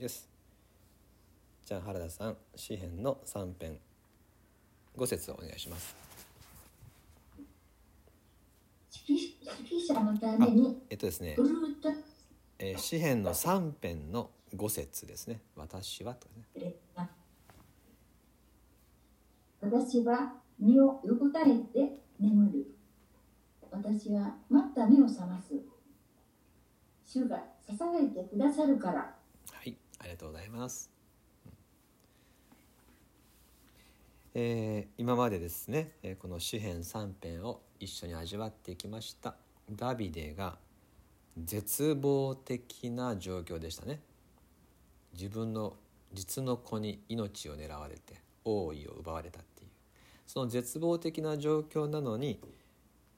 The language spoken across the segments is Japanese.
ですじゃあ原田さん詩編の3編5節をお願いしますえっとですねえー詩編の3編の5節ですね私はとかね私は身を横たれて眠る。私はまた目を覚ます。主が支えてくださるから。ありがとうございます。えー今までですね、えーこの詩編3編を一緒に味わってきました。ダビデが絶望的な状況でしたね。自分の実の子に命を狙われて王位を奪われたっていうその絶望的な状況なのに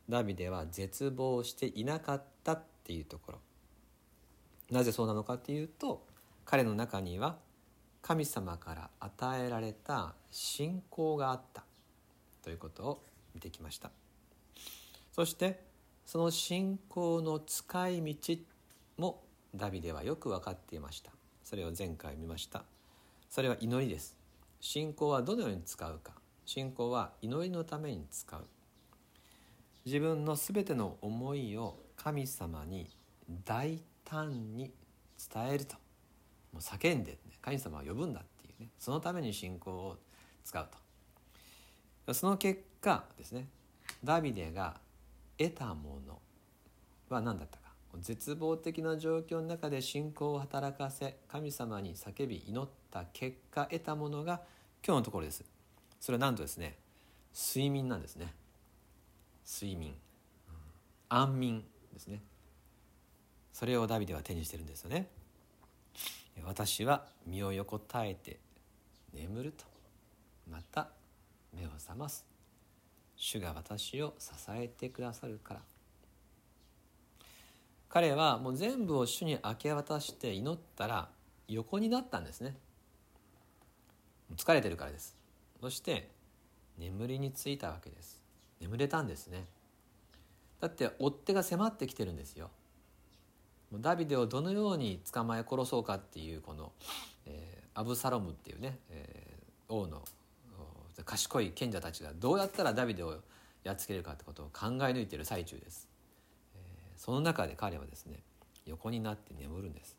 ダビデは絶望していなかったっていうところなぜそうなのかっていうと彼の中には神様から与えられた信仰があった。ということを見てきました。そしてその信仰の使い道もダビデはよく分かっていました。それを前回見ました。それは祈りです。信仰はどのように使うか。信仰は祈りのために使う。自分のすべての思いを神様に大胆に伝えると。もう叫んで、ね、神様を呼ぶんだっていうねそのために信仰を使うと。その結果ですねダビデが得たものは何だったか。絶望的な状況の中で信仰を働かせ神様に叫び祈った結果得たものが今日のところです。それはなんとですね睡眠なんですね。睡眠、安眠ですね。それをダビデは手にしてるんですよね。私は身を横たえて眠ると。また目を覚ます。主が私を支えてくださるから。彼はもう全部を主に明け渡して祈ったら横になったんですね。疲れてるからです。そして眠りについたわけです。眠れたんですね。だって追っ手が迫ってきてるんですよ。ダビデをどのように捕まえ殺そうかっていうこの、えーアブサロムっていうね、えー王の賢い賢者たちがどうやったらダビデをやっつけるかってことを考え抜いてる最中です、えーその中で彼はですね横になって眠るんです。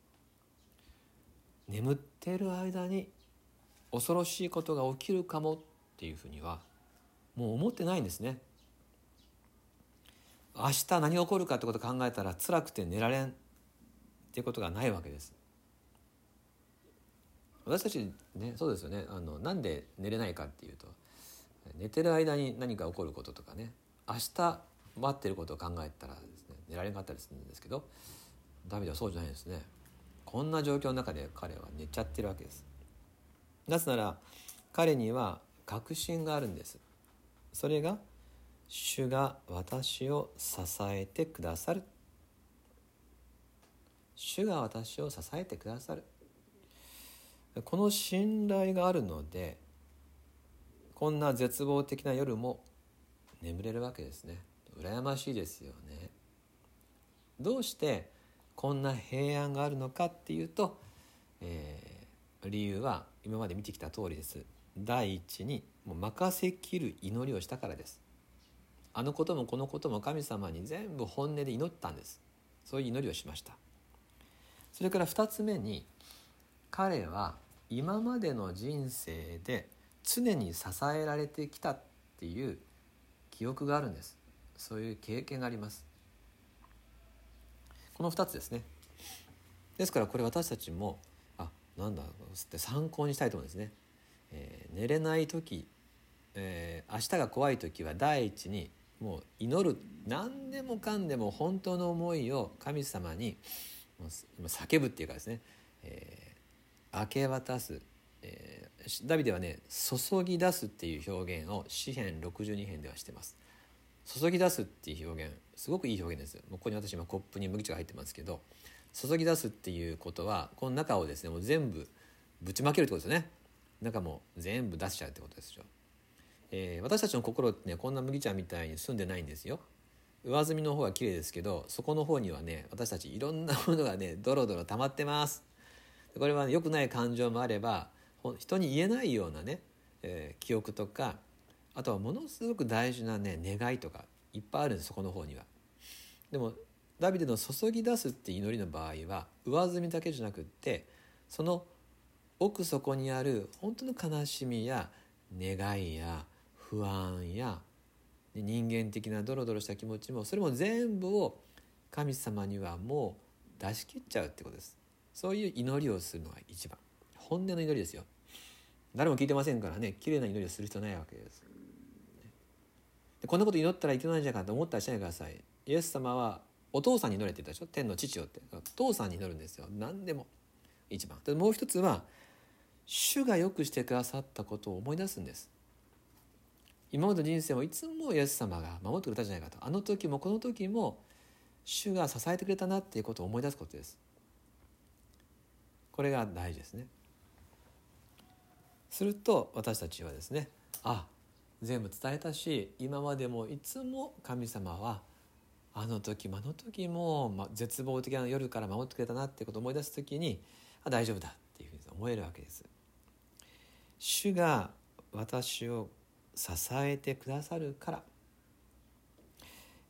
眠っている間に恐ろしいことが起きるかもっていうふうにはもう思ってないんですね。明日何が起こるかってことを考えたら辛くて寝られん。っていうことがないわけです。私たちねそうですよね。あのなんで寝れないかっていうと寝てる間に何か起こることとかね明日待ってることを考えたらですね寝られなかったりするんですけどダビデはそうじゃないですね。こんな状況の中で彼は寝ちゃってるわけです。なぜなら彼には確信があるんです。それが主が私を支えてくださる主が私を支えてくださる。この信頼があるのでこんな絶望的な夜も眠れるわけですね。羨ましいですよね。どうしてこんな平安があるのかっていうと、えー理由は今まで見てきた通りです。第一にもう任せきる祈りをしたからです。あのこともこのことも神様に全部本音で祈ったんです。そういう祈りをしました。それから2つ目に彼は今までの人生で常に支えられてきたっていう記憶があるんです。そういう経験があります。この2つですね。ですからこれ私たちもあなんだって参考にしたいと思うんですね、えー寝れない時、えー明日が怖い時は第一にもう祈る。何でもかんでも本当の思いを神様にもうす叫ぶっていうかですね、えー明け渡す、えーダビデはね注ぎ出すっていう表現を詩編62編ではしてます。注ぎ出すっていう表現すごくいい表現ですもうここに私今コップに麦茶が入ってますけど注ぎ出すっていうことはこの中をですねもう全部ぶちまけるってことですよね。中も全部出しちゃうってことですよ、えー私たちの心ってねこんな麦茶みたいに澄んでないんですよ。上澄みの方は綺麗ですけどそこの方にはね私たちいろんなものがねドロドロ溜まってますこれは、ね、良くない感情もあれば人に言えないようなね、えー、記憶とかあとはものすごく大事なね願いとかいっぱいあるんですそこの方には。でもダビデの注ぎ出すって祈りの場合は上積みだけじゃなくってその奥底にある本当の悲しみや願いや不安やで人間的なドロドロした気持ちもそれも全部を神様にはもう出し切っちゃうってことです。そういう祈りをするのが一番。本音の祈りですよ。誰も聞いてませんからね。綺麗な祈りをする必要ないわけです。でこんなこと祈ったらいけないんじゃないかと思ったらしないでください。イエス様はお父さんに祈れって言ったでしょ？天の父よって。お父さんに祈るんですよ。何でも。一番。でもう一つは主がよくしてくださったことを思い出すんです。今までの人生もいつもイエス様が守ってくれたじゃないかと。あの時もこの時も主が支えてくれたなっていうことを思い出すことです。これが大事ですね。すると私たちはですねあ全部伝えたし今までもいつも神様はあの時もあの時も、絶望的な夜から守ってくれたなっていうことを思い出す時にあ大丈夫だっていうふうに思えるわけです。主が私を支えてくださるから、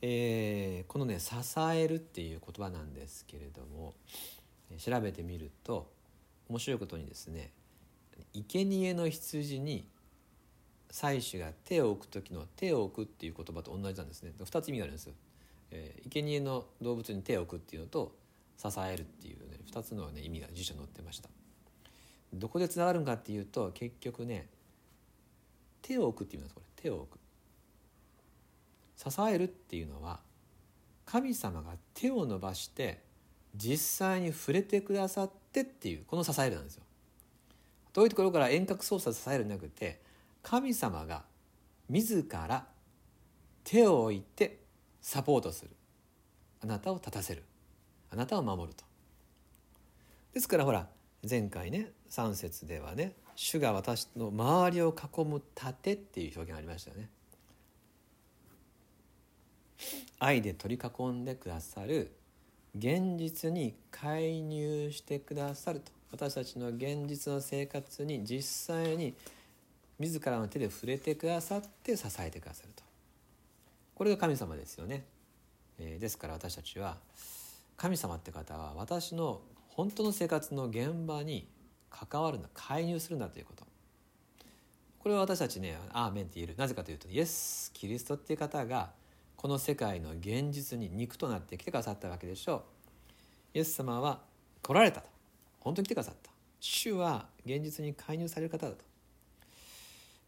えー、このね「支える」っていう言葉なんですけれども調べてみると面白いことにですね生贄の羊に祭司が手を置く時の「手を置く」っていう言葉と同じなんですね2つ意味があるんですよ。えー、生贄の動物に手を置くっていうのと支えるっていうね2つの、ね、意味が辞書に載ってました。どこでつながるんかっていうと結局ね手を置くっていうんですこれ手を置く。支えるっていうのは神様が手を伸ばして実際に触れてくださってっていうこの支えるなんですよ。遠いところから遠隔操作支えるんじゃなくて神様が自ら手を置いてサポートする。あなたを立たせる。あなたを守ると。ですからほら前回ね3節ではね主が私の周りを囲む盾っていう表現がありましたよね。愛で取り囲んでくださる現実に介入してくださると。私たちの現実の生活に実際に自らの手で触れてくださって支えてくださると。これが神様ですよね、えー、ですから私たちは神様って方は私の本当の生活の現場に関わるんだ介入するんだということ。これは私たちね「アーメン」って言える。なぜかというとイエス・キリストっていう方がこの世界の現実に肉となって来てくださったわけでしょう。イエス様は来られたと。本当に来てくださった。主は現実に介入される方だと。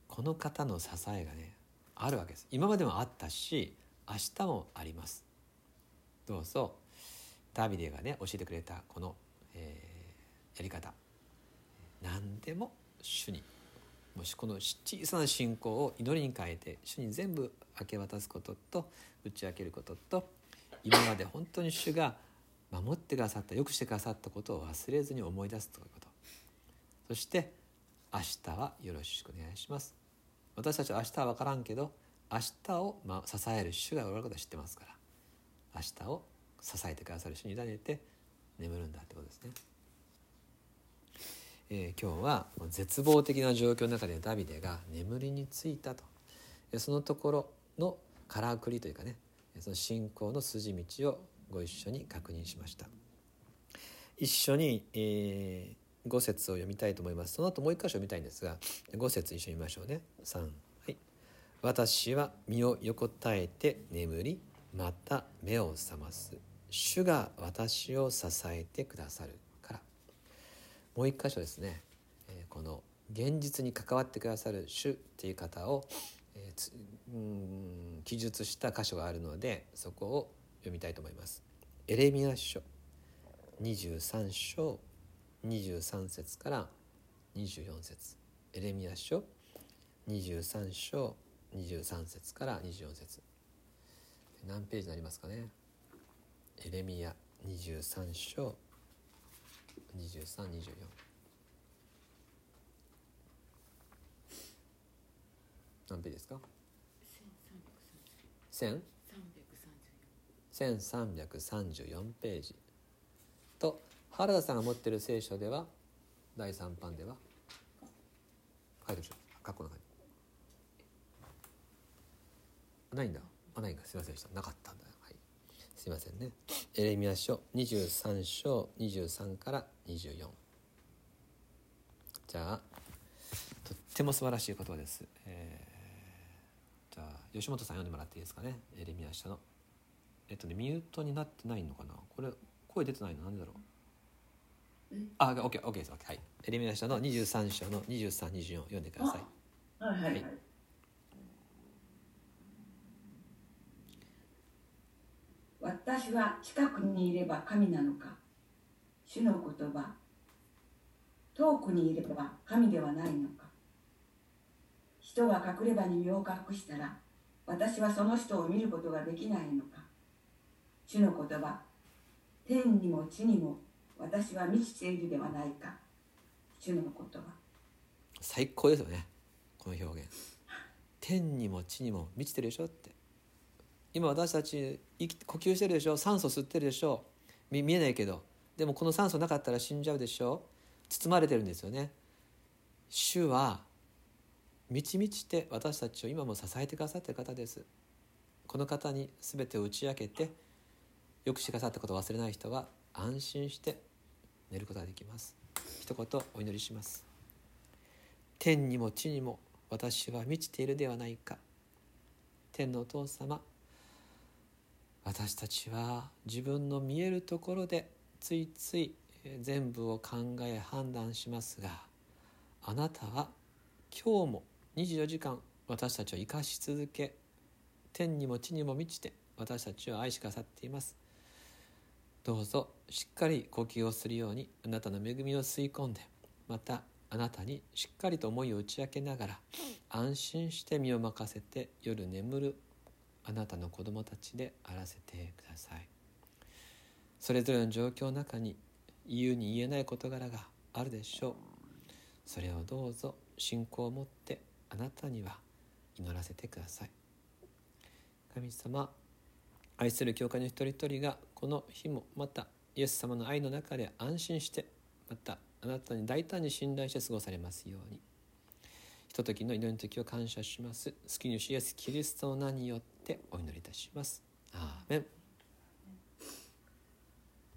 この方の支えがねあるわけです。今までもあったし明日もあります。どうぞ。ダビデがね教えてくれたこの、えー、やり方。何でも主に。もしこの小さな信仰を祈りに変えて主に全部明け渡すことと打ち明けることと今まで本当に主が守ってくださったよくしてくださったことを忘れずに思い出すということ。そして明日はよろしくお願いします。私たちは明日は分からんけど明日を支える主がおられることは知ってますから。明日を支えてくださる主に委ねて眠るんだってことですね。えー、今日は絶望的な状況の中でダビデが眠りについたと。そのところのからくりというかねその信仰の筋道をご一緒に確認しました。一緒に、えー、5節を読みたいと思います。その後もう一箇所読みたいんですが5節一緒に見ましょうね。3はい「私は身を横たえて眠りまた目を覚ます。主が私を支えてくださる。もう一箇所ですね、えー、この現実に関わってくださる主っていう方を、えー、うん記述した箇所があるのでそこを読みたいと思います。エレミア書23章23節から24節。エレミア書23章23節から24節。何ページになりますかね。エレミア23章2324何ページですか？1334ページ。と原田さんが持ってる聖書では第3版では書いてるでしょ括弧の中に。ないんだ。あないんか。すいませんでした。なかったんだ。すいませんね。エレミア書23章23から24じゃあとっても素晴らしい言葉です、えー、じゃあ吉本さん読んでもらっていいですかね？エレミア書の。えっとねミュートになってないのかな？これ声出てないの？なんでだろう？あ、オッケー、オッケーです。オッケー。はい。エリミネーションの23章の23、24読んでください。はいはい。はい、はい私は近くにいれば神なのか主の言葉遠くにいれば神ではないのか人が隠れ場に身を隠したら私はその人を見ることができないのか主の言葉天にも地にも私は満ちているではないか主の言葉最高ですよね。この表現。天にも地にも満ちてるでしょって。今私たち呼吸してるでしょ？酸素吸ってるでしょ？見見えないけど。でもこの酸素なかったら死んじゃうでしょ？包まれてるんですよね。主は満ち満ちて私たちを今も支えてくださってる方です。この方に全てを打ち明けてよくしてくださったことを忘れない人は安心して寝ることができます。一言お祈りします。天にも地にも私は満ちているではないか。天のお父様私たちは自分の見えるところでついつい全部を考え判断しますがあなたは今日も24時間私たちを生かし続け天にも地にも満ちて私たちを愛しくださっています。どうぞしっかり呼吸をするようにあなたの恵みを吸い込んでまたあなたにしっかりと思いを打ち明けながら安心して身を任せて夜眠るあなたの子供たちであらせてください。それぞれの状況の中に言うに言えない事柄があるでしょう。それをどうぞ信仰を持ってあなたには祈らせてください。神様愛する教会の一人一人がこの日もまたイエス様の愛の中で安心してまたあなたに大胆に信頼して過ごされますように。ひとときの祈りの時を感謝します。好きに主イエスキリストの名によってお祈りいたします。アーメン